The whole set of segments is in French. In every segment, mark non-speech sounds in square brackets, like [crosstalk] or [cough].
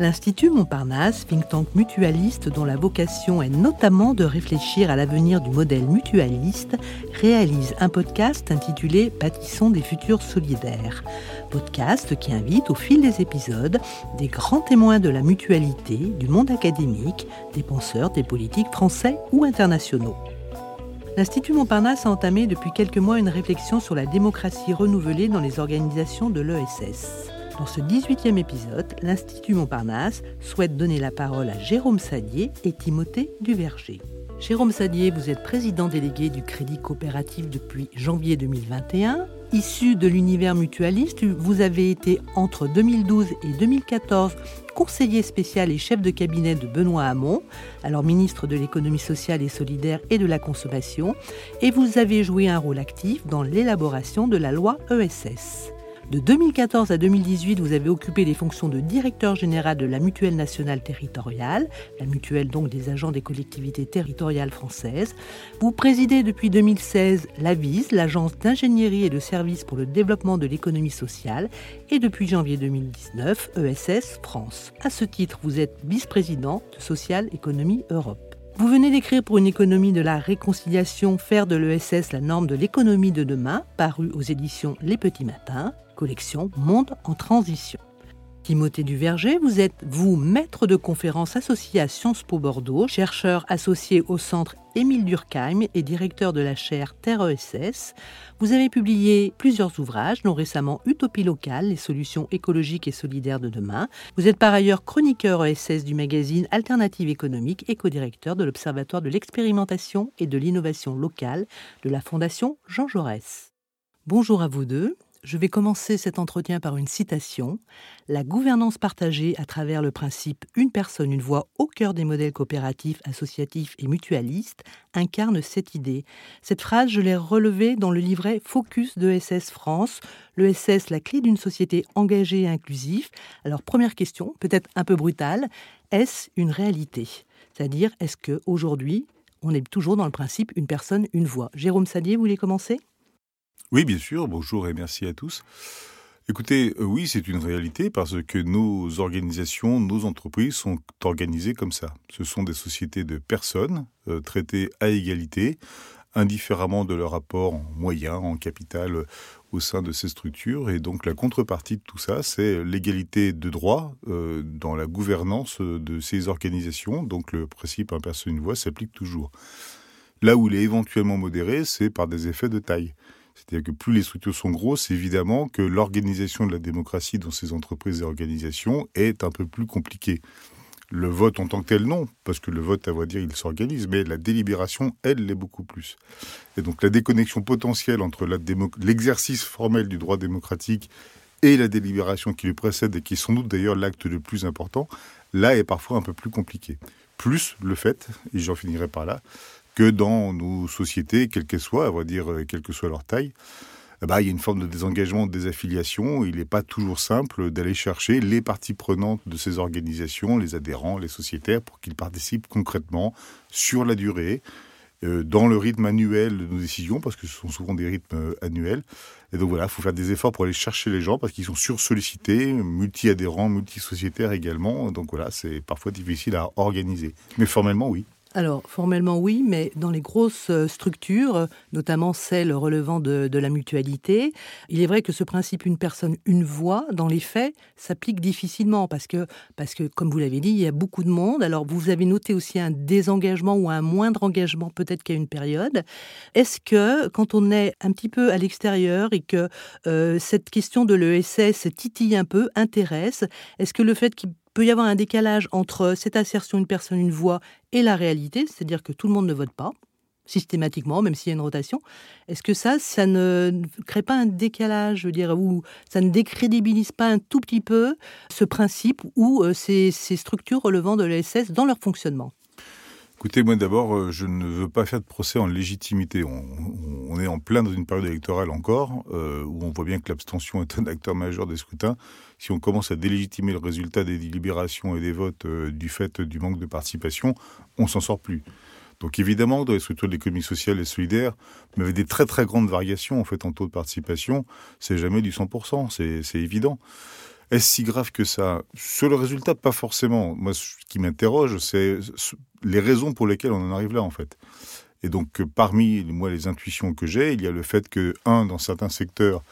L'Institut Montparnasse, think tank mutualiste dont la vocation est notamment de réfléchir à l'avenir du modèle mutualiste, réalise un podcast intitulé Bâtissons des futurs solidaires. Podcast qui invite au fil des épisodes des grands témoins de la mutualité, du monde académique, des penseurs, des politiques français ou internationaux. L'Institut Montparnasse a entamé depuis quelques mois une réflexion sur la démocratie renouvelée dans les organisations de l'ESS. Dans ce 18e épisode, l'Institut Montparnasse souhaite donner la parole à Jérôme Sadier et Timothée Duverger. Jérôme Sadier, vous êtes président délégué du Crédit Coopératif depuis janvier 2021. Issu de l'univers mutualiste, vous avez été entre 2012 et 2014 conseiller spécial et chef de cabinet de Benoît Hamon, alors ministre de l'économie sociale et solidaire et de la consommation, et vous avez joué un rôle actif dans l'élaboration de la loi ESS. De 2014 à 2018, vous avez occupé les fonctions de directeur général de la Mutuelle nationale territoriale, la mutuelle donc des agents des collectivités territoriales françaises. Vous présidez depuis 2016 l'AVIS, l'agence d'ingénierie et de services pour le développement de l'économie sociale, et depuis janvier 2019, ESS France. À ce titre, vous êtes vice-président de Social Économie Europe. Vous venez d'écrire pour une économie de la réconciliation Faire de l'ESS la norme de l'économie de demain, paru aux éditions Les Petits Matins collection Monde en transition. Timothée Duverger, vous êtes, vous, maître de conférences associé à Sciences Po Bordeaux, chercheur associé au centre Émile Durkheim et directeur de la chaire Terre ESS. Vous avez publié plusieurs ouvrages, dont récemment Utopie locale, les solutions écologiques et solidaires de demain. Vous êtes par ailleurs chroniqueur ESS du magazine Alternative économique et co-directeur de l'Observatoire de l'expérimentation et de l'innovation locale de la Fondation Jean Jaurès. Bonjour à vous deux. Je vais commencer cet entretien par une citation. La gouvernance partagée à travers le principe une personne, une voix au cœur des modèles coopératifs, associatifs et mutualistes incarne cette idée. Cette phrase, je l'ai relevée dans le livret Focus de SS France, l'ESS, la clé d'une société engagée et inclusive. Alors, première question, peut-être un peu brutale, est-ce une réalité? C'est-à-dire, est-ce qu'aujourd'hui, on est toujours dans le principe une personne, une voix Jérôme Sadier, vous voulez commencer? Oui, bien sûr. Bonjour et merci à tous. Écoutez, euh, oui, c'est une réalité parce que nos organisations, nos entreprises sont organisées comme ça. Ce sont des sociétés de personnes euh, traitées à égalité, indifféremment de leur rapport en moyens, en capital euh, au sein de ces structures. Et donc la contrepartie de tout ça, c'est l'égalité de droit dans la gouvernance de ces organisations. Donc le principe un personne une voix s'applique toujours. Là où il est éventuellement modéré, c'est par des effets de taille. C'est-à-dire que plus les structures sont grosses, évidemment que l'organisation de la démocratie dans ces entreprises et organisations est un peu plus compliquée. Le vote en tant que tel, non, parce que le vote, à vrai dire, il s'organise, mais la délibération, elle, l'est beaucoup plus. Et donc la déconnexion potentielle entre l'exercice formel du droit démocratique et la délibération qui lui précède, et qui est sans doute d'ailleurs l'acte le plus important, là est parfois un peu plus compliqué. Plus le fait, et j'en finirai par là, que dans nos sociétés, quelles qu'elles soient, à vrai dire, euh, quelle que soit leur taille, eh ben, il y a une forme de désengagement, de désaffiliation. Il n'est pas toujours simple d'aller chercher les parties prenantes de ces organisations, les adhérents, les sociétaires, pour qu'ils participent concrètement sur la durée, euh, dans le rythme annuel de nos décisions, parce que ce sont souvent des rythmes euh, annuels. Et donc voilà, il faut faire des efforts pour aller chercher les gens, parce qu'ils sont sursollicités, multi-adhérents, multi-sociétaires également. Donc voilà, c'est parfois difficile à organiser. Mais formellement, oui. Alors, formellement, oui, mais dans les grosses euh, structures, notamment celles relevant de, la mutualité, il est vrai que ce principe une personne, une voix, dans les faits, s'applique difficilement parce que, parce que, comme vous l'avez dit, il y a beaucoup de monde. Alors, vous avez noté aussi un désengagement ou un moindre engagement peut-être qu'à une période. Est-ce que, quand on est un petit peu à l'extérieur et que euh, cette question de l'ESS titille un peu, intéresse, est-ce que le fait qu'il peut y avoir un décalage entre cette assertion une personne, une voix et la réalité, c'est-à-dire que tout le monde ne vote pas systématiquement, même s'il y a une rotation. Est-ce que ça, ça ne crée pas un décalage, je veux dire, ou ça ne décrédibilise pas un tout petit peu ce principe ou euh, ces, structures relevant de l'ESS dans leur fonctionnement? Écoutez, moi d'abord, euh, je ne veux pas faire de procès en légitimité. On, est en plein dans une période électorale encore, euh, où on voit bien que l'abstention est un acteur majeur des scrutins. Si on commence à délégitimer le résultat des délibérations et des votes euh, du fait du manque de participation, on s'en sort plus. Donc évidemment, dans les structures de l'économie sociale et solidaire, mais avec des très très grandes variations en fait en taux de participation, c'est jamais du 100%, c'est évident. Est-ce si grave que ça? Sur le résultat, pas forcément. Moi, ce qui m'interroge, c'est les raisons pour lesquelles on en arrive là, en fait. Et donc, parmi moi, les intuitions que j'ai, il y a le fait que, un, dans certains secteurs,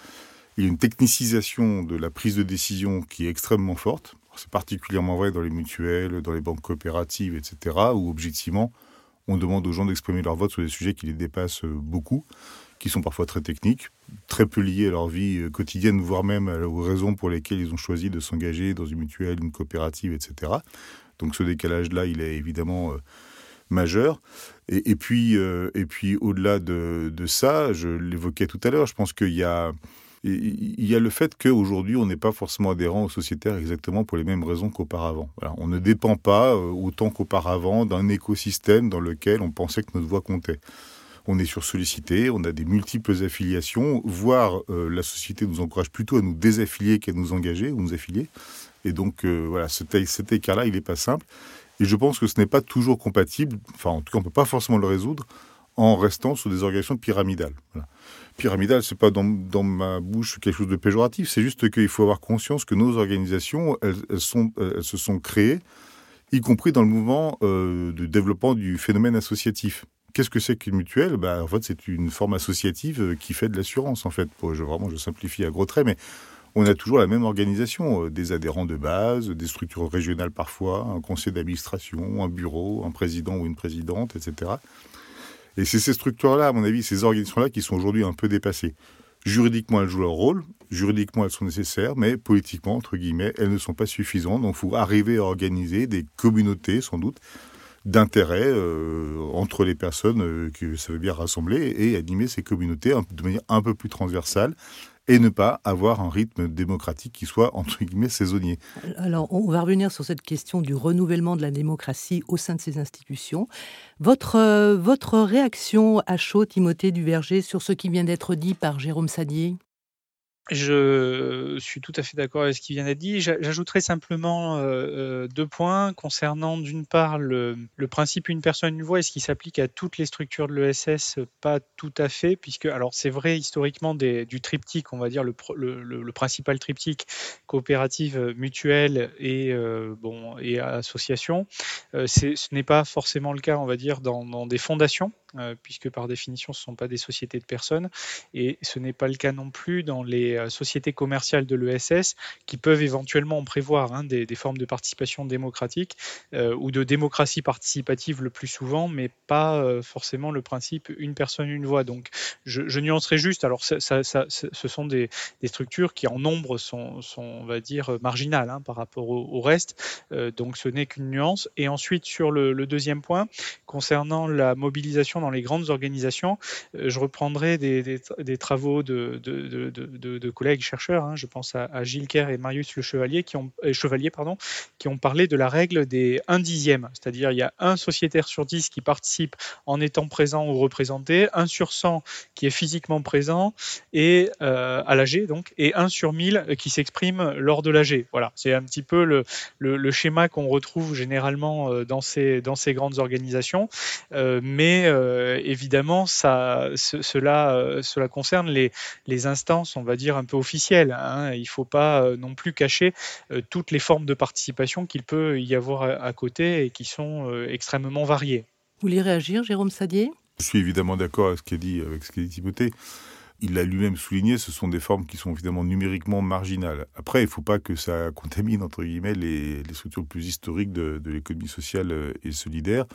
il y a une technicisation de la prise de décision qui est extrêmement forte. C'est particulièrement vrai dans les mutuelles, dans les banques coopératives, etc., où objectivement, on demande aux gens d'exprimer leur vote sur des sujets qui les dépassent beaucoup, qui sont parfois très techniques, très peu liés à leur vie euh, quotidienne, voire même aux raisons pour lesquelles ils ont choisi de s'engager dans une mutuelle, une coopérative, etc. Donc ce décalage-là, il est évidemment euh, majeur. Et, puis, euh, puis au-delà de, ça, je l'évoquais tout à l'heure, je pense qu'il y a il y a le fait qu'aujourd'hui, on n'est pas forcément adhérent aux sociétaires exactement pour les mêmes raisons qu'auparavant. on ne dépend pas autant qu'auparavant d'un écosystème dans lequel on pensait que notre voix comptait. On est sursollicité, on a des multiples affiliations, voire euh, la société nous encourage plutôt à nous désaffilier qu'à nous engager ou nous affilier. Et donc, euh, voilà, cet, écart-là, il n'est pas simple. Et je pense que ce n'est pas toujours compatible, enfin, en tout cas, on ne peut pas forcément le résoudre en restant sur des organisations pyramidales. Voilà pyramidal, c'est pas dans, ma bouche quelque chose de péjoratif, c'est juste qu'il faut avoir conscience que nos organisations, elles se sont créées, y compris dans le mouvement euh, de développement du phénomène associatif. Qu'est-ce que c'est qu'une mutuelle? Bah, En fait, c'est une forme associative euh, qui fait de l'assurance, en fait. je, je simplifie à gros traits, mais on a toujours la même organisation, euh, des adhérents de base, des structures régionales parfois, un conseil d'administration, un bureau, un président ou une présidente, etc. Et c'est ces structures-là, à mon avis, ces organisations-là qui sont aujourd'hui un peu dépassées. Juridiquement, elles jouent leur rôle, juridiquement, elles sont nécessaires, mais politiquement, entre guillemets, elles ne sont pas suffisantes. Donc, il faut arriver à organiser des communautés, sans doute, d'intérêt euh, entre les personnes euh, que bien rassembler et animer ces communautés de manière un peu plus transversale et ne pas avoir un rythme démocratique qui soit, entre guillemets, saisonnier. Alors, on va revenir sur cette question du renouvellement de la démocratie au sein de ces institutions. Votre, euh, votre réaction à chaud, Timothée Duverger, sur ce qui vient d'être dit par Jérôme Sadier je suis tout à fait d'accord avec ce qui vient d'être dit. J'ajouterai simplement euh, euh, deux points concernant d'une part le, principe une personne une voix. Est-ce qu'il s'applique à toutes les structures de l'ESS Pas tout à fait, puisque alors c'est vrai historiquement du triptyque, on va dire le, principal triptyque coopérative, mutuelle et euh, bon et association. ce n'est pas forcément le cas, on va dire, dans des fondations. Euh, puisque par définition ce ne sont pas des sociétés de personnes, et ce n'est pas le cas non plus dans les euh, sociétés commerciales de l'ESS qui peuvent éventuellement prévoir hein, des, formes de participation démocratique euh, ou de démocratie participative le plus souvent, mais pas forcément le principe une personne, une voix. Donc je, nuancerai juste, alors ça, ce sont des, structures qui en nombre sont, on va dire, marginales hein, par rapport au, reste, donc ce n'est qu'une nuance. Et ensuite sur le deuxième point, concernant la mobilisation dans les grandes organisations. Euh, je reprendrai des, travaux de, collègues chercheurs, hein. je pense à, Gilles Kerr et Marius Le Chevalier, qui ont, euh, Chevalier pardon, qui ont parlé de la règle des 1 dixième, c'est-à-dire il y a un sociétaire sur 10 qui participe en étant présent ou représenté, 1 sur 100 qui est physiquement présent et euh, à l'AG, donc, et 1 sur 1000 qui s'exprime lors de l'AG. Voilà, c'est un petit peu le, schéma qu'on retrouve généralement dans ces grandes organisations, mais euh, évidemment, ça, cela, euh, cela concerne les, les, instances, on va dire, un peu officielles. Hein. Il ne faut pas euh, non plus cacher toutes les formes de participation qu'il peut y avoir à, côté et qui sont extrêmement variées. Vous voulez réagir, Jérôme Sadier? Je suis évidemment d'accord avec ce qu'a dit, avec ce qu'a dit Timothée il l'a lui-même souligné, ce sont des formes qui sont évidemment numériquement marginales. Après, il ne faut pas que ça contamine, entre guillemets, les, les structures plus historiques de, de l'économie sociale et solidaire.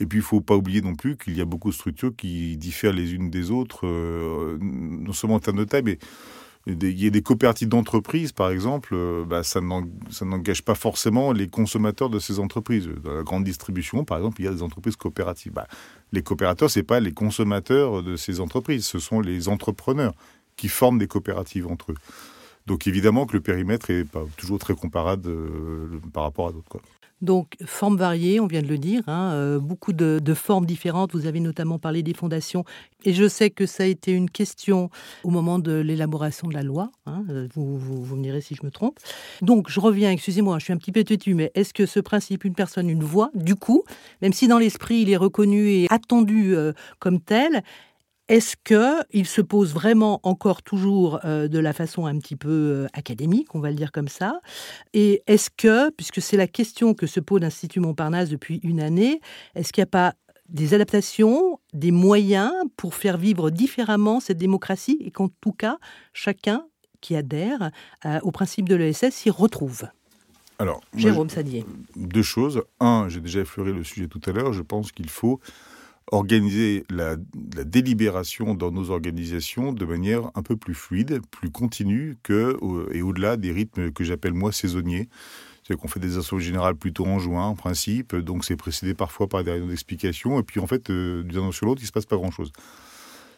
Et puis, il faut pas oublier non plus qu'il y a beaucoup de structures qui diffèrent les unes des autres, euh, non seulement en termes de taille, mais il y a des coopératives d'entreprises, par exemple, euh, bah, ça n'engage pas forcément les consommateurs de ces entreprises. Dans la grande distribution, par exemple, il y a des entreprises coopératives. Bah, les coopérateurs, c'est pas les consommateurs de ces entreprises, ce sont les entrepreneurs qui forment des coopératives entre eux. Donc évidemment que le périmètre est pas toujours très comparable euh, par rapport à d'autres. Donc, formes variées, on vient de le dire, hein, euh, beaucoup de, formes différentes. Vous avez notamment parlé des fondations. Et je sais que ça a été une question au moment de l'élaboration de la loi. Hein, euh, vous, vous, me direz si je me trompe. Donc, je reviens, excusez-moi, je suis un petit peu têtu, mais est-ce que ce principe, une personne, une voix, du coup, même si dans l'esprit il est reconnu et attendu euh, comme tel, est-ce qu'il se pose vraiment encore toujours euh, de la façon un petit peu euh, académique, on va le dire comme ça? Et est-ce que, puisque c'est la question que se pose l'Institut Montparnasse depuis une année, est-ce qu'il n'y a pas des adaptations, des moyens pour faire vivre différemment cette démocratie et qu'en tout cas, chacun qui adhère euh, au principe de l'ESS s'y retrouve? Alors, Jérôme Sadier. Deux choses. Un, j'ai déjà effleuré le sujet tout à l'heure, je pense qu'il faut organiser la, délibération dans nos organisations de manière un peu plus fluide, plus continue que, et au-delà des rythmes que j'appelle moi saisonniers. C'est-à-dire qu'on fait des assemblées générales plutôt en juin, en principe, donc c'est précédé parfois par des réunions d'explication, et puis en fait, euh, d'un an sur l'autre, il ne se passe pas grand-chose.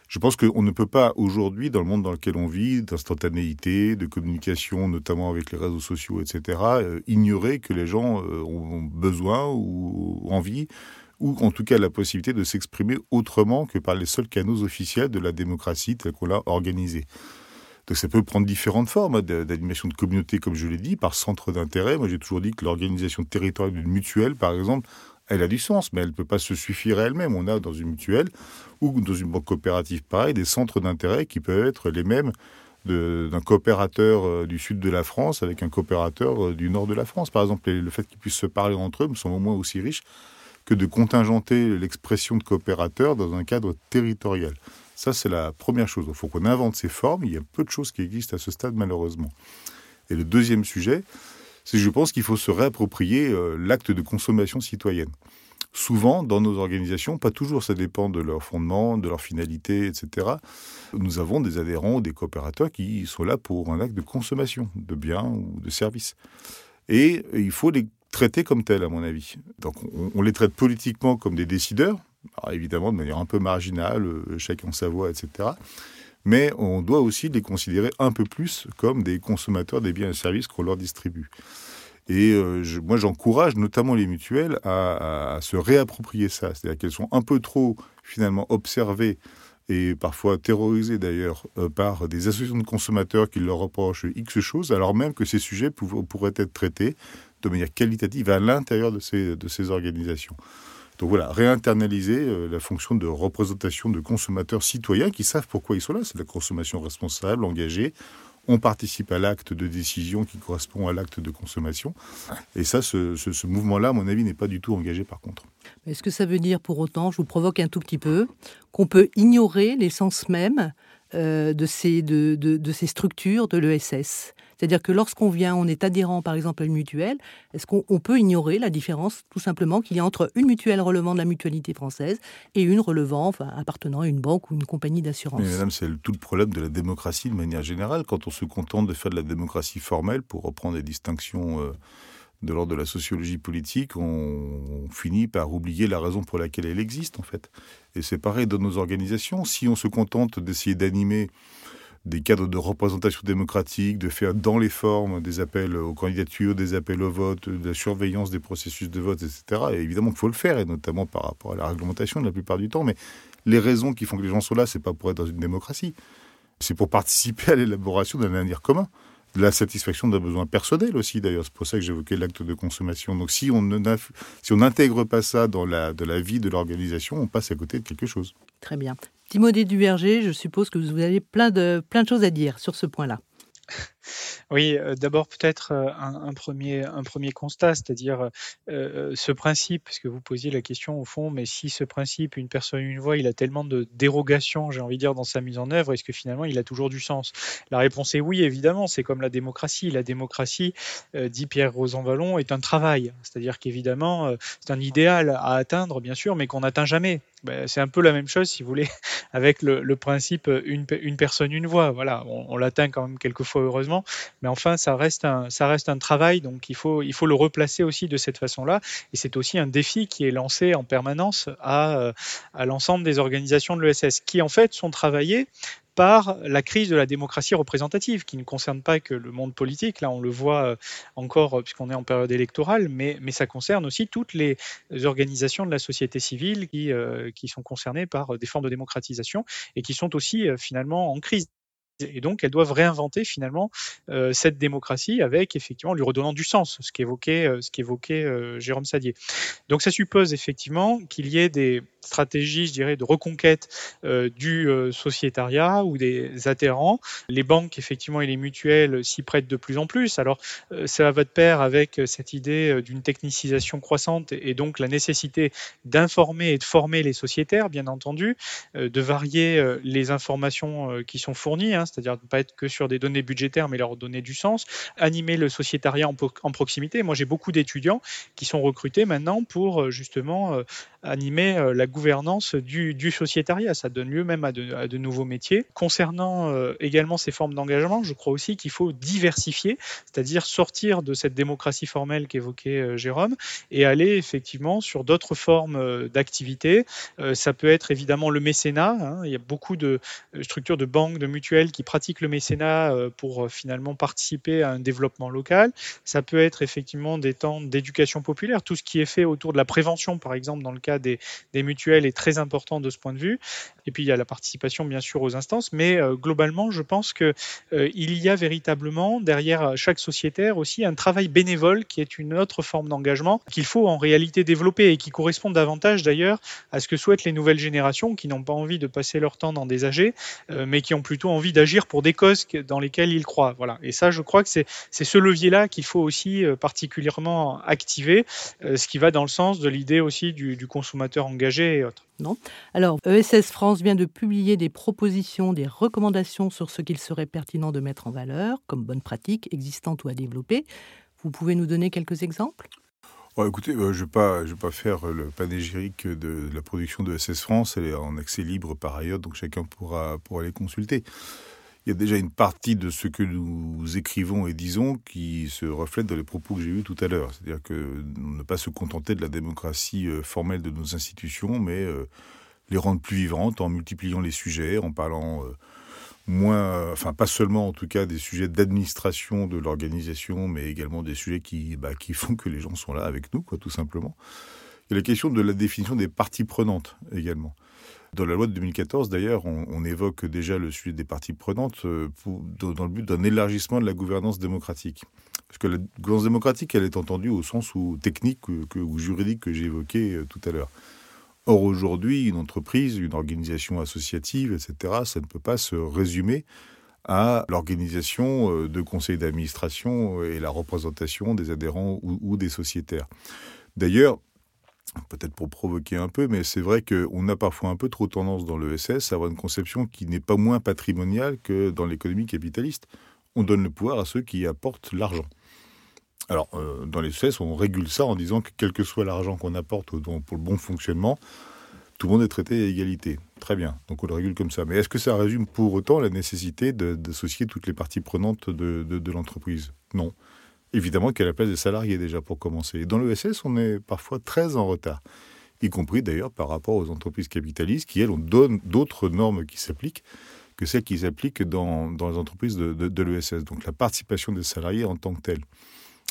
Je pense qu'on ne peut pas aujourd'hui, dans le monde dans lequel on vit, d'instantanéité, de communication, notamment avec les réseaux sociaux, etc., euh, ignorer que les gens euh, ont besoin ou envie ou en tout cas la possibilité de s'exprimer autrement que par les seuls canaux officiels de la démocratie telle qu'on l'a organisée. Donc ça peut prendre différentes formes hein, d'animation de communauté, comme je l'ai dit, par centre d'intérêt. Moi j'ai toujours dit que l'organisation territoriale d'une mutuelle, par exemple, elle a du sens, mais elle ne peut pas se suffire elle-même. On a dans une mutuelle ou dans une banque coopérative pareil des centres d'intérêt qui peuvent être les mêmes d'un coopérateur euh, du sud de la France avec un coopérateur euh, du nord de la France. Par exemple, le fait qu'ils puissent se parler entre eux me semble au moins aussi riche que de contingenter l'expression de coopérateur dans un cadre territorial. Ça, c'est la première chose. Il faut qu'on invente ces formes. Il y a peu de choses qui existent à ce stade, malheureusement. Et le deuxième sujet, c'est je pense qu'il faut se réapproprier euh, l'acte de consommation citoyenne. Souvent, dans nos organisations, pas toujours, ça dépend de leur fondement, de leur finalité, etc. Nous avons des adhérents ou des coopérateurs qui sont là pour un acte de consommation de biens ou de services. Et il faut les traités comme tels, à mon avis. Donc on, les traite politiquement comme des décideurs, évidemment de manière un peu marginale, euh, chacun sa voix, etc. Mais on doit aussi les considérer un peu plus comme des consommateurs des biens et services qu'on leur distribue. Et euh, moi, j'encourage notamment les mutuelles à, se réapproprier ça. C'est-à-dire qu'elles sont un peu trop, finalement, observées et parfois terrorisées d'ailleurs euh, par des associations de consommateurs qui leur reprochent X choses, alors même que ces sujets pourraient être traités de manière qualitative à l'intérieur de ces, de ces organisations. Donc voilà, réinternaliser euh, la fonction de représentation de consommateurs citoyens qui savent pourquoi ils sont là. C'est la consommation responsable, engagée. On participe à l'acte de décision qui correspond à l'acte de consommation. Et ça, ce, ce, mouvement-là, à mon avis, n'est pas du tout engagé par contre. Est-ce que ça veut dire pour autant, je vous provoque un tout petit peu, qu'on peut ignorer l'essence même euh, de, ces, de, de, de, ces structures de l'ESS c'est-à-dire que lorsqu'on vient, on est adhérent par exemple à une mutuelle, est-ce qu'on peut ignorer la différence tout simplement qu'il y a entre une mutuelle relevant de la mutualité française et une relevant, enfin, appartenant à une banque ou une compagnie d'assurance Madame, c'est tout le problème de la démocratie de manière générale. Quand on se contente de faire de la démocratie formelle, pour reprendre des distinctions... Euh, de l'ordre de la sociologie politique, on, finit par oublier la raison pour laquelle elle existe, en fait. Et c'est pareil dans nos organisations. Si on se contente d'essayer d'animer des cadres de représentation démocratique, de faire dans les formes des appels aux candidatures, des appels au vote, de la surveillance des processus de vote, etc. Et évidemment qu'il faut le faire, et notamment par rapport à la réglementation de la plupart du temps. Mais les raisons qui font que les gens sont là, c'est pas pour être dans une démocratie, c'est pour participer à l'élaboration d'un avenir commun la satisfaction d'un besoin personnel aussi, d'ailleurs. C'est pour ça que j'évoquais l'acte de consommation. Donc, si on n'intègre pas ça dans la, de la vie de l'organisation, on passe à côté de quelque chose. Très bien. Timothy Duverger, je suppose que vous avez plein de, plein de choses à dire sur ce point-là. [laughs] Oui, euh, d'abord peut-être euh, un, premier, constat, c'est-à-dire euh, ce principe, parce que vous posiez la question au fond, mais si ce principe, une personne, une voix, il a tellement de dérogations, j'ai envie de dire, dans sa mise en œuvre, est-ce que finalement il a toujours du sens? La réponse est oui, évidemment, c'est comme la démocratie. La démocratie, dit Pierre Rosanvallon, est un travail, c'est-à-dire qu'évidemment, c'est un idéal à atteindre, bien sûr, mais qu'on n'atteint jamais. Ben, c'est un peu la même chose, si vous voulez, [laughs] avec le, principe une, une, personne, une voix. Voilà, on, on l'atteint quand même quelquefois, heureusement, mais enfin, ça reste un, travail, donc il faut, le replacer aussi de cette façon-là. Et c'est aussi un défi qui est lancé en permanence à, à l'ensemble des organisations de l'ESS, qui en fait sont travaillées par la crise de la démocratie représentative, qui ne concerne pas que le monde politique, là on le voit euh, encore euh, puisqu'on est en période électorale, mais, ça concerne aussi toutes les organisations de la société civile euh, qui sont concernées par des formes de démocratisation et qui sont aussi finalement en crise Et donc, elles doivent réinventer finalement euh, cette démocratie avec effectivement lui redonnant du sens, ce qu'évoquait euh, ce euh, Jérôme Sadier. Donc, ça suppose effectivement qu'il y ait des stratégies, je dirais, de reconquête du sociétariat ou des adhérents. Les banques, effectivement, et les mutuelles s'y prêtent de plus en plus. Alors, ça va de pair avec cette idée d'une technicisation croissante et donc la nécessité d'informer et de former les sociétaires, bien entendu, de varier les informations qui sont fournies. Hein, c'est-à-dire ne pas être que sur des données budgétaires, mais leur donner du sens, animer le sociétariat en, proximité. Moi, j'ai beaucoup d'étudiants qui sont recrutés maintenant pour euh, justement euh, animer euh, la gouvernance du, sociétariat. Ça donne lieu même à de, nouveaux métiers. Concernant également ces formes d'engagement, je crois aussi qu'il faut diversifier, c'est-à-dire sortir de cette démocratie formelle qu'évoquait Jérôme et aller effectivement sur d'autres formes d'activité. ça peut être évidemment le mécénat. Hein. Il y a beaucoup de structures de banques, de mutuelles qui qui pratiquent le mécénat euh, pour euh, finalement participer à un développement local. Ça peut être effectivement des temps d'éducation populaire. Tout ce qui est fait autour de la prévention, par exemple, dans le cas des, mutuelles, est très important de ce point de vue. Et puis il y a la participation, bien sûr, aux instances. Mais euh, globalement, je pense que il y a véritablement derrière chaque sociétaire aussi un travail bénévole qui est une autre forme d'engagement qu'il faut en réalité développer et qui correspond davantage d'ailleurs à ce que souhaitent les nouvelles générations qui n'ont pas envie de passer leur temps dans des AG, mais qui ont plutôt envie d'agir pour des causes dans lesquelles ils croient. Voilà. Et ça, je crois que c'est ce levier-là qu'il faut aussi euh, particulièrement activer, euh, ce qui va dans le sens de l'idée aussi du, consommateur engagé et autres. Non. Alors, ESS France vient de publier des propositions, des recommandations sur ce qu'il serait pertinent de mettre en valeur comme bonnes pratiques existantes ou à développer. Vous pouvez nous donner quelques exemples? Écoutez, euh, je ne vais, pas, faire le panégyrique de, la production de ESS France. Elle est en accès libre par ailleurs, donc chacun pourra, pourra les consulter il y a déjà une partie de ce que nous écrivons et disons qui se reflète dans les propos que j'ai eus tout à l'heure. C'est-à-dire que ne pas se contenter de la démocratie euh, formelle de nos institutions, mais euh, les rendre plus vivantes en multipliant les sujets, en parlant moins, enfin pas seulement en tout cas des sujets d'administration de l'organisation, mais également des sujets qui, bah, qui font que les gens sont là avec nous, quoi, tout simplement. Il y a la question de la définition des parties prenantes également. Dans la loi de 2014, d'ailleurs, on, évoque déjà le sujet des parties prenantes euh, dans le but d'un élargissement de la gouvernance démocratique. Parce que la gouvernance démocratique, elle est entendue au sens où technique ou juridique que j'ai évoqué euh, tout à l'heure. Or, aujourd'hui, une entreprise, une organisation associative, etc., ça ne peut pas se résumer à l'organisation euh, de conseils d'administration et la représentation des adhérents ou des sociétaires. D'ailleurs, peut-être pour provoquer un peu, mais c'est vrai qu'on a parfois un peu trop tendance dans l'ESS à avoir une conception qui n'est pas moins patrimoniale que dans l'économie capitaliste. On donne le pouvoir à ceux qui apportent l'argent. Alors, euh, dans l'ESS, on régule ça en disant que quel que soit l'argent qu'on apporte pour le bon fonctionnement, tout le monde est traité à égalité. Très bien, donc on le régule comme ça. Mais est-ce que ça résume pour autant la nécessité d'associer toutes les parties prenantes de, l'entreprise? Non. Évidemment a la place des salariés déjà pour commencer. Dans l'ESS, on est parfois très en retard, y compris d'ailleurs par rapport aux entreprises capitalistes qui, elles, ont d'autres normes qui s'appliquent que celles qui s'appliquent dans, dans, les entreprises de, de, l'ESS. Donc la participation des salariés en tant que telle.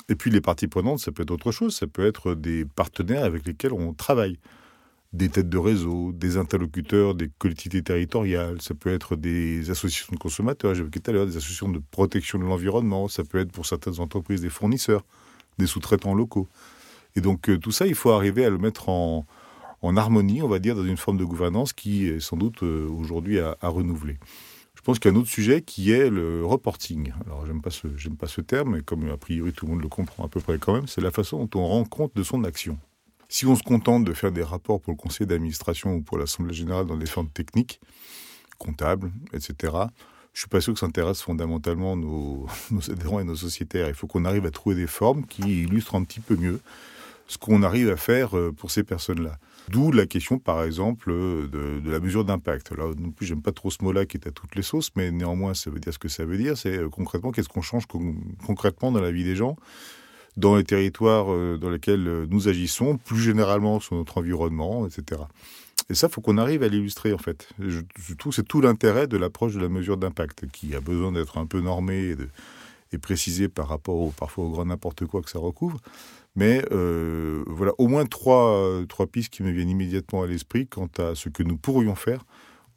Et puis les parties prenantes, ça peut être autre chose, ça peut être des partenaires avec lesquels on travaille. Des têtes de réseau, des interlocuteurs des collectivités territoriales, ça peut être des associations de consommateurs, j'évoquais tout à l'heure, des associations de protection de l'environnement, ça peut être pour certaines entreprises des fournisseurs, des sous-traitants locaux. Et donc euh, tout ça, il faut arriver à le mettre en, harmonie, on va dire, dans une forme de gouvernance qui est sans doute euh, aujourd'hui à, renouveler. Je pense qu'il y a un autre sujet qui est le reporting. Alors, j'aime pas ce, pas ce terme, mais comme a priori tout le monde le comprend à peu près quand même, c'est la façon dont on rend compte de son action. Si on se contente de faire des rapports pour le conseil d'administration ou pour l'Assemblée générale dans des formes techniques, comptables, etc., je suis pas sûr que ça intéresse fondamentalement [laughs] nos, adhérents et nos sociétaires. Il faut qu'on arrive à trouver des formes qui illustrent un petit peu mieux ce qu'on arrive à faire euh, pour ces personnes-là. D'où la question, par exemple, de, la mesure d'impact. Là, non plus, j'aime pas trop ce mot-là qui est à toutes les sauces, mais néanmoins, ça veut dire ce que ça veut dire. C'est euh, concrètement, qu'est-ce qu'on change concrètement dans la vie des gens dans les territoires euh, dans lesquels euh, nous agissons, plus généralement sur notre environnement, etc. Et ça, faut qu'on arrive à l'illustrer en fait. Je, que c'est tout l'intérêt de l'approche de la mesure d'impact, qui a besoin d'être un peu normée et, précisée par rapport parfois au grand n'importe quoi que ça recouvre. Mais euh, voilà, au moins trois, trois pistes qui me viennent immédiatement à l'esprit quant à ce que nous pourrions faire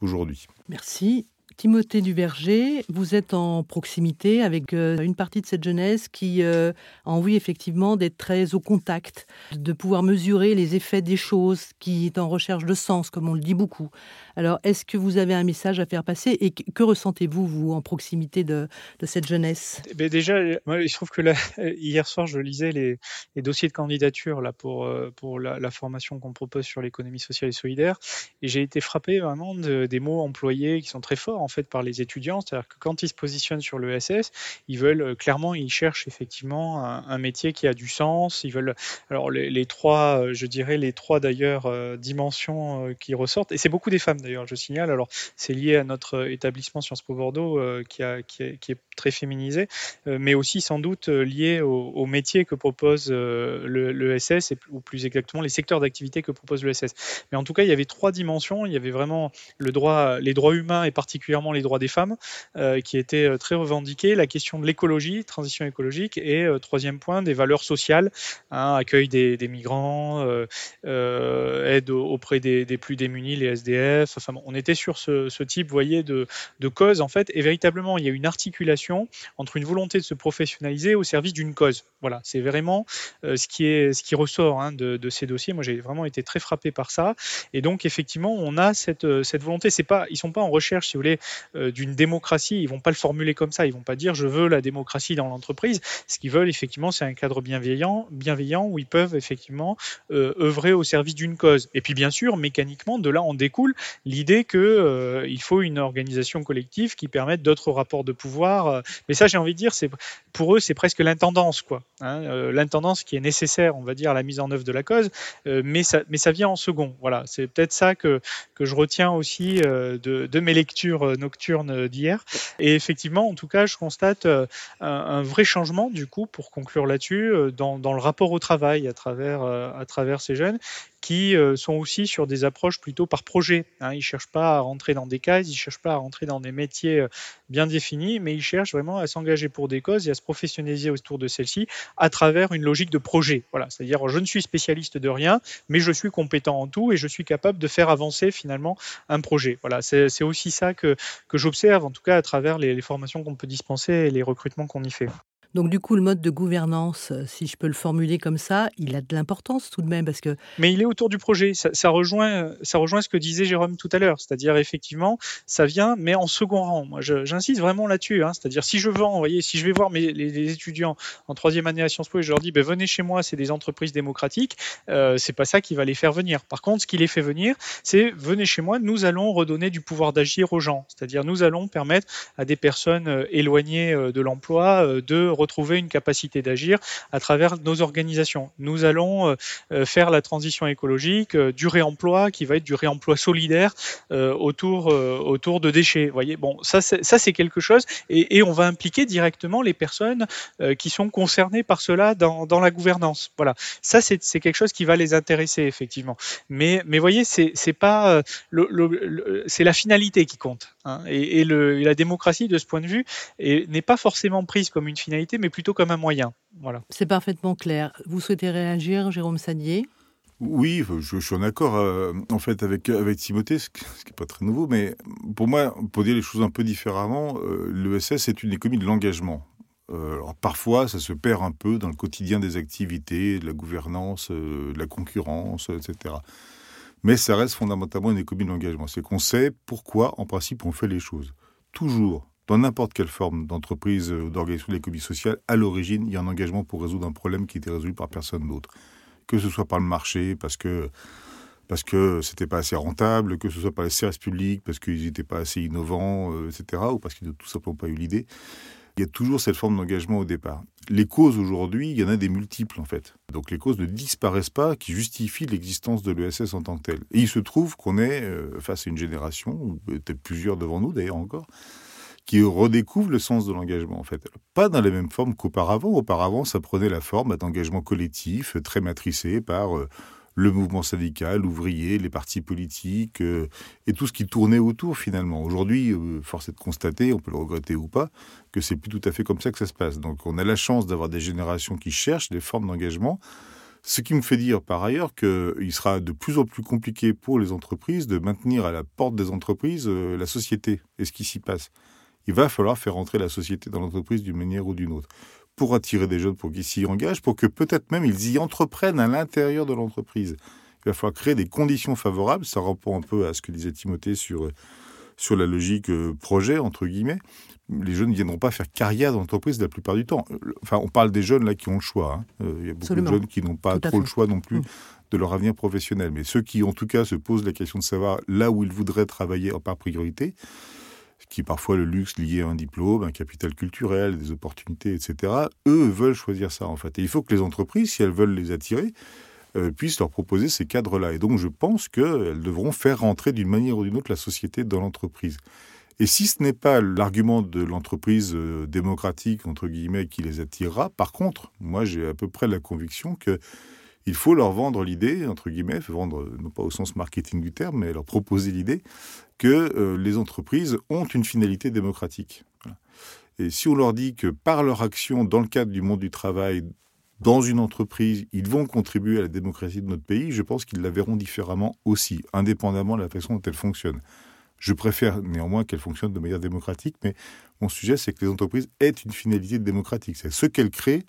aujourd'hui. Merci. Timothée Duverger, vous êtes en proximité avec euh, une partie de cette jeunesse qui euh, a envie effectivement d'être très au contact, de pouvoir mesurer les effets des choses, qui est en recherche de sens, comme on le dit beaucoup. Alors, est-ce que vous avez un message à faire passer et que ressentez-vous, vous, en proximité de, cette jeunesse? Eh ben, Déjà, moi, il se trouve que là, [laughs] hier soir, je lisais les, dossiers de candidature là, pour, euh, pour la, formation qu'on propose sur l'économie sociale et solidaire, et j'ai été frappé vraiment des mots employés qui sont très forts en fait par les étudiants, c'est-à-dire que quand ils se positionnent sur l'ESS, ils veulent euh, clairement, ils cherchent effectivement un, métier qui a du sens. Ils veulent, alors les, trois, euh, je dirais les trois d'ailleurs dimensions qui ressortent, et c'est beaucoup des femmes d'ailleurs, je signale. Alors, c'est lié à notre établissement Sciences Po Bordeaux euh, qui, est très féminisé, euh, mais aussi sans doute euh, lié au, métier que propose le, SS, et, ou plus exactement les secteurs d'activité que propose le SS. Mais en tout cas, il y avait trois dimensions. Il y avait vraiment les droits humains et particulièrement les droits des femmes qui étaient très revendiqués, la question de l'écologie, transition écologique, et troisième point, des valeurs sociales, hein, accueil des, migrants, aide auprès des plus démunis, les SDF, on était sur ce, type, voyez, de, cause en fait, et véritablement, il y a une articulation entre une volonté de se professionnaliser au service d'une cause. Voilà, c'est vraiment euh, ce qui ressort hein, de, ces dossiers. Moi, j'ai vraiment été très frappé par ça, et donc effectivement, on a cette, euh, volonté. C'est pas, ils sont pas en recherche, si vous voulez, euh, d'une démocratie. Ils vont pas le formuler comme ça. Ils vont pas dire je veux la démocratie dans l'entreprise. Ce qu'ils veulent effectivement, c'est un cadre bienveillant, bienveillant où ils peuvent effectivement œuvrer au service d'une cause. Et puis bien sûr, mécaniquement, de là en découle l'idée qu'il euh, il faut une organisation collective qui permette d'autres rapports de pouvoir. Euh, mais ça, j'ai envie de dire, c'est pour eux, c'est presque l'intendance, quoi. Hein, euh, l'intendance qui est nécessaire, on va dire, à la mise en œuvre de la cause, mais ça, mais ça vient en second. Voilà, c'est peut-être ça que que je retiens aussi de, mes lectures nocturnes d'hier. Et effectivement, en tout cas, je constate un, un, vrai changement du coup, pour conclure là-dessus, dans, dans, le rapport au travail à travers à travers ces jeunes qui euh, sont aussi sur des approches plutôt par projet. Hein. Ils ne cherchent pas à rentrer dans des cases, ils ne cherchent pas à rentrer dans des métiers euh, bien définis, mais ils cherchent vraiment à s'engager pour des causes et à se professionnaliser autour de celles-ci à travers une logique de projet. Voilà, c'est-à-dire je ne suis spécialiste de rien, mais je suis compétent en tout et je suis capable de faire avancer finalement un projet. Voilà, c'est aussi ça que, que j'observe, en tout cas à travers les formations qu'on peut dispenser et les recrutements qu'on y fait. Donc du coup, le mode de gouvernance, euh, si je peux le formuler comme ça, il a de l'importance tout de même parce que. Mais il est autour du projet. Ça, rejoint, ça rejoint ce que disait Jérôme tout à l'heure, c'est-à-dire effectivement, ça vient, mais en second rang. Moi, j'insiste vraiment là-dessus. Hein. C'est-à-dire si je vends, vous si je vais voir mes, les, étudiants en troisième année à Sciences Po et je leur dis, ben, venez chez moi, c'est des entreprises démocratiques, euh, c'est pas ça qui va les faire venir. Par contre, ce qui les fait venir, c'est venez chez moi, nous allons redonner du pouvoir d'agir aux gens. C'est-à-dire nous allons permettre à des personnes euh, éloignées de l'emploi de retrouver une capacité d'agir à travers nos organisations. Nous allons euh, euh, faire la transition écologique euh, du réemploi qui va être du réemploi solidaire autour, autour de déchets. Vous voyez, bon, ça c'est quelque chose et, on va impliquer directement les personnes qui sont concernées par cela dans, la gouvernance. Voilà, ça c'est quelque chose qui va les intéresser effectivement. Mais mais voyez, c'est pas le, c'est la finalité qui compte. Hein, et la démocratie de ce point de vue n'est pas forcément prise comme une finalité mais plutôt comme un moyen. Voilà. C'est parfaitement clair. Vous souhaitez réagir, Jérôme Sadier? Oui, je, suis en accord euh, en fait avec avec Timothée, ce qui n'est pas très nouveau, mais pour moi, pour dire les choses un peu différemment, euh, l'ESS est une économie de l'engagement. Euh, alors parfois, ça se perd un peu dans le quotidien des activités, de la gouvernance, de la concurrence, etc. Mais ça reste fondamentalement une économie de l'engagement. C'est qu'on sait pourquoi, en principe, on fait les choses. Toujours dans n'importe quelle forme d'entreprise ou d'organisation de l'économie sociale, à l'origine, il y a un engagement pour résoudre un problème qui était résolu par personne d'autre. Que ce soit par le marché, parce que parce que c'était pas assez rentable, que ce soit par les services publics, parce qu'ils n'étaient pas assez innovants, euh, etc., ou parce qu'ils n'ont tout simplement pas eu l'idée. Il y a toujours cette forme d'engagement au départ. Les causes aujourd'hui, il y en a des multiples en fait. Donc les causes ne disparaissent pas qui justifient l'existence de l'ESS en tant que telle. Et il se trouve qu'on est euh, face à une génération, ou peut-être plusieurs devant nous d'ailleurs encore, qui redécouvre le sens de l'engagement, en fait. Pas dans la même forme qu'auparavant. Auparavant, ça prenait la forme d'engagement collectif, très matricé par euh, le mouvement syndical, ouvrier, les partis politiques euh, et tout ce qui tournait autour finalement. Aujourd'hui, euh, force est de constater, on peut le regretter ou pas, que c'est plus tout à fait comme ça que ça se passe. Donc on a la chance d'avoir des générations qui cherchent des formes d'engagement Ce qui me fait dire par ailleurs qu'il sera de plus en plus compliqué pour les entreprises de maintenir à la porte des entreprises euh, la société et ce qui s'y passe. Il va falloir faire entrer la société dans l'entreprise d'une manière ou d'une autre pour attirer des jeunes pour qu'ils s'y engagent, pour que peut-être même ils y entreprennent à l'intérieur de l'entreprise. Il va falloir créer des conditions favorables. Ça répond un peu à ce que disait Timothée sur, euh, sur la logique euh, projet, entre guillemets les jeunes ne viendront pas faire carrière dans l'entreprise la plupart du temps. Enfin, on parle des jeunes là qui ont le choix. Hein. Euh, il y a beaucoup de jeunes qui n'ont pas trop le choix non plus mm. de leur avenir professionnel. Mais ceux qui, en tout cas, se posent la question de savoir là où ils voudraient travailler par priorité, qui parfois le luxe lié à un diplôme, un capital culturel, des opportunités, etc., eux veulent choisir ça, en fait. Et il faut que les entreprises, si elles veulent les attirer, euh, puissent leur proposer ces cadres-là. Et donc, je pense qu'elles devront faire rentrer d'une manière ou d'une autre la société dans l'entreprise. Et si ce n'est pas l'argument de l'entreprise euh, démocratique, entre guillemets, qui les attirera, par contre, moi j'ai à peu près la conviction que il faut leur vendre l'idée, entre guillemets, vendre non pas au sens marketing du terme, mais leur proposer l'idée que euh, les entreprises ont une finalité démocratique. Et si on leur dit que par leur action dans le cadre du monde du travail, dans une entreprise, ils vont contribuer à la démocratie de notre pays, je pense qu'ils la verront différemment aussi, indépendamment de la façon dont elle fonctionne. Je préfère néanmoins qu'elles fonctionnent de manière démocratique, mais mon sujet, c'est que les entreprises aient une finalité démocratique. C'est ce qu'elles créent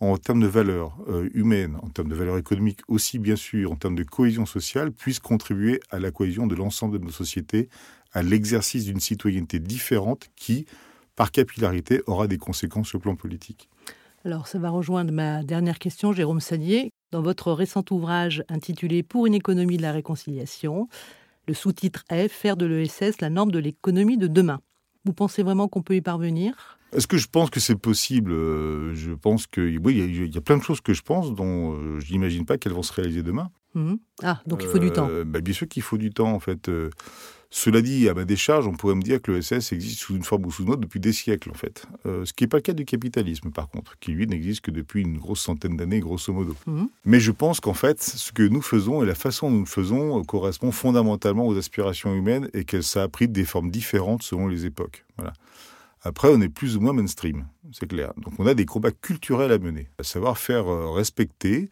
en termes de valeurs euh, humaines, en termes de valeurs économiques aussi, bien sûr, en termes de cohésion sociale, puissent contribuer à la cohésion de l'ensemble de nos sociétés, à l'exercice d'une citoyenneté différente qui, par capillarité, aura des conséquences sur le plan politique. Alors, ça va rejoindre ma dernière question, Jérôme Sadier. Dans votre récent ouvrage intitulé Pour une économie de la réconciliation, le sous-titre est Faire de l'ESS la norme de l'économie de demain. Vous pensez vraiment qu'on peut y parvenir? Est-ce que je pense que c'est possible euh, Je pense que oui, il y, a plein de choses que je pense dont euh, je n'imagine pas qu'elles vont se réaliser demain. Mmh. Ah, donc il faut du temps. Euh, bah, bien sûr qu'il faut du temps en fait. Cela dit, à ma décharge, on pourrait me dire que l'ESS existe sous une forme ou sous une autre depuis des siècles, en fait. Euh, ce qui n'est pas le cas du capitalisme, par contre, qui, lui, n'existe que depuis une grosse centaine d'années, grosso modo. Mhm. Mais je pense qu'en fait, ce que nous faisons et la façon dont nous le faisons correspond fondamentalement aux aspirations humaines et que ça a pris des formes différentes selon les époques. Voilà. Après, on est plus ou moins mainstream, c'est clair. Donc on a des combats culturels à mener, à savoir faire euh, respecter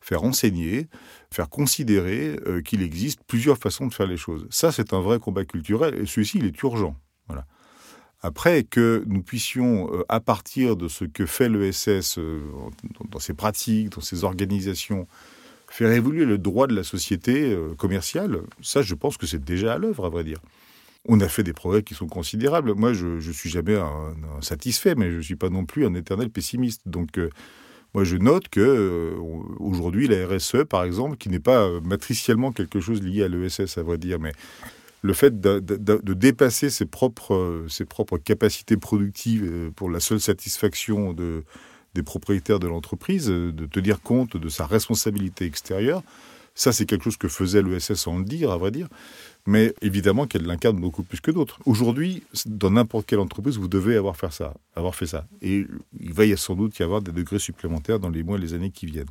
faire enseigner, faire considérer euh, qu'il existe plusieurs façons de faire les choses. Ça, c'est un vrai combat culturel et celui-ci, il est urgent. Voilà. Après, que nous puissions, euh, à partir de ce que fait l'ESS dans ses pratiques, dans ses organisations, faire évoluer le droit de la société commerciale, ça, je pense que c'est déjà à l'œuvre, à vrai dire. On a fait des progrès qui sont considérables. Moi, je ne suis jamais un, satisfait, mais je ne suis pas non plus un éternel pessimiste. Donc, moi, je note que euh, aujourd'hui, la RSE, par exemple, qui n'est pas euh, matriciellement quelque chose lié à l'ESS, à vrai dire, mais le fait de, dépasser ses propres, euh, capacités productives pour la seule satisfaction de, des propriétaires de l'entreprise, de tenir compte de sa responsabilité extérieure, ça, c'est quelque chose que faisait l'ESS sans le dire, à vrai dire mais évidemment qu'elle l'incarne beaucoup plus que d'autres. Aujourd'hui, dans n'importe quelle entreprise, vous devez avoir fait ça, avoir fait ça. Et il va y sans doute y avoir des degrés supplémentaires dans les mois et les années qui viennent.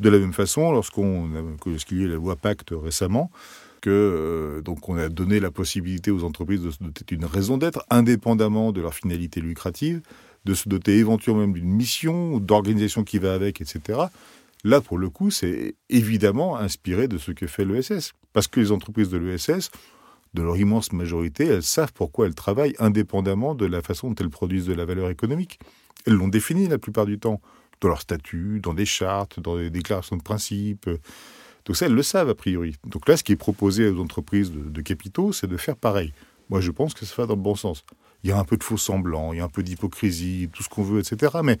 De la même façon, lorsqu'on lorsqu'il y a eu la loi Pacte récemment, que euh, donc on a donné la possibilité aux entreprises de se doter d'une raison d'être, indépendamment de leur finalité lucrative, de se doter éventuellement d'une mission, d'organisation qui va avec, etc. Là, pour le coup, c'est évidemment inspiré de ce que fait l'ESS. Parce que les entreprises de l'ESS, de leur immense majorité, elles savent pourquoi elles travaillent indépendamment de la façon dont elles produisent de la valeur économique. Elles l'ont défini la plupart du temps, dans leur statut, dans des chartes, dans des déclarations de principe. Donc ça, elles le savent a priori. Donc là, ce qui est proposé aux entreprises de, de capitaux, c'est de faire pareil. Moi, je pense que ça va dans le bon sens. Il y a un peu de faux semblant, il y a un peu d'hypocrisie, tout ce qu'on veut, etc. Mais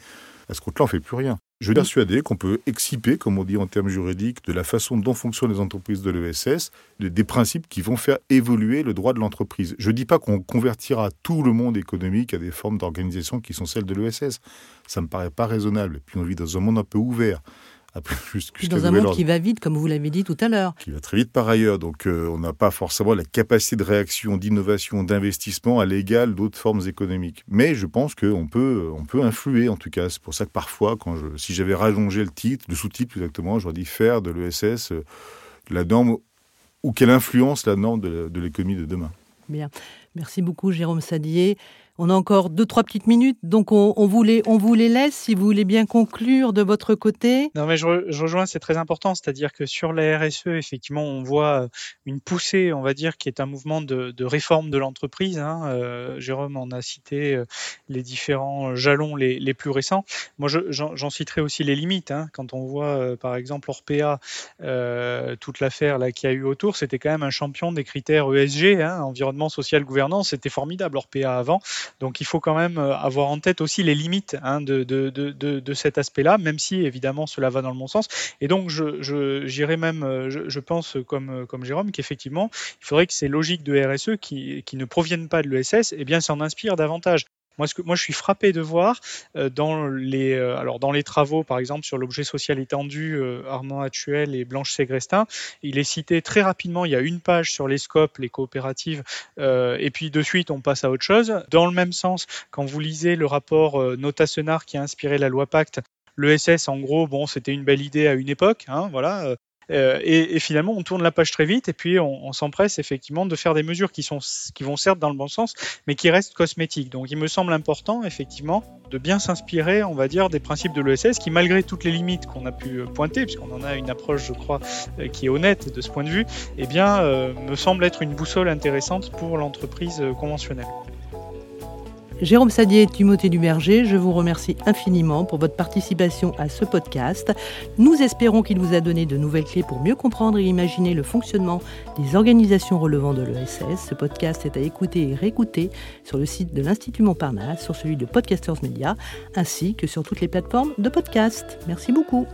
à ce compte-là, on ne fait plus rien. Je suis persuadé qu'on peut exciper, comme on dit en termes juridiques, de la façon dont fonctionnent les entreprises de l'ESS, des principes qui vont faire évoluer le droit de l'entreprise. Je ne dis pas qu'on convertira tout le monde économique à des formes d'organisation qui sont celles de l'ESS. Ça ne me paraît pas raisonnable. Et puis on vit dans un monde un peu ouvert. Après, [laughs] dans un monde qui va vite, comme vous l'avez dit tout à l'heure. Qui va très vite par ailleurs. Donc euh, on n'a pas forcément la capacité de réaction, d'innovation, d'investissement à l'égal d'autres formes économiques. Mais je pense qu'on peut, on peut influer en tout cas. C'est pour ça que parfois, quand je, si j'avais rallongé le titre, le sous-titre exactement, j'aurais dit faire de l'ESS euh, la norme ou quelle influence la norme de l'économie de demain. Bien. Merci beaucoup Jérôme Sadier. On a encore deux, trois petites minutes, donc on, on, vous, les, on vous les laisse si vous voulez bien conclure de votre côté. Non, mais je, je rejoins, c'est très important, c'est-à-dire que sur la RSE, effectivement, on voit une poussée, on va dire, qui est un mouvement de, de réforme de l'entreprise. Hein. Euh, Jérôme en a cité euh, les différents jalons les, les plus récents. Moi, j'en citerai aussi les limites. Hein. Quand on voit, euh, par exemple, Orpea, euh, toute l'affaire qu'il y a eu autour, c'était quand même un champion des critères ESG, hein, environnement, social, gouvernance. C'était formidable Orpea avant. Donc il faut quand même euh, avoir en tête aussi les limites hein, de, de, de, de, cet aspect-là, même si évidemment cela va dans le bon sens. Et donc je, j'irais même, euh, je, je, pense comme, euh, comme Jérôme, qu'effectivement, il faudrait que ces logiques de RSE qui, qui ne proviennent pas de l'ESS, eh s'en inspirent davantage. Moi, je suis frappé de voir euh, dans les, euh, alors dans les travaux, par exemple sur l'objet social étendu, euh, Armand Actuel et Blanche Ségrestin, il est cité très rapidement. Il y a une page sur les scopes, les coopératives, et puis de suite on passe à autre chose. Dans le même sens, quand vous lisez le rapport Nota Senar qui a inspiré la loi Pacte, l'ESS, en gros, bon, c'était une belle idée à une époque, hein, voilà. Euh, et, finalement, on tourne la page très vite et puis on, s'empresse effectivement de faire des mesures qui, sont, qui vont certes dans le bon sens, mais qui restent cosmétiques. Donc il me semble important effectivement de bien s'inspirer, on va dire, des principes de l'ESS qui, malgré toutes les limites qu'on a pu euh, pointer, puisqu'on en a une approche, je crois, euh, qui est honnête de ce point de vue, eh bien, me semble être une boussole intéressante pour l'entreprise conventionnelle. Jérôme Sadier et Timothée Duberger, je vous remercie infiniment pour votre participation à ce podcast. Nous espérons qu'il vous a donné de nouvelles clés pour mieux comprendre et imaginer le fonctionnement des organisations relevant de l'ESS. Ce podcast est à écouter et réécouter sur le site de l'Institut Montparnasse, sur celui de Podcasters Media, ainsi que sur toutes les plateformes de podcast. Merci beaucoup.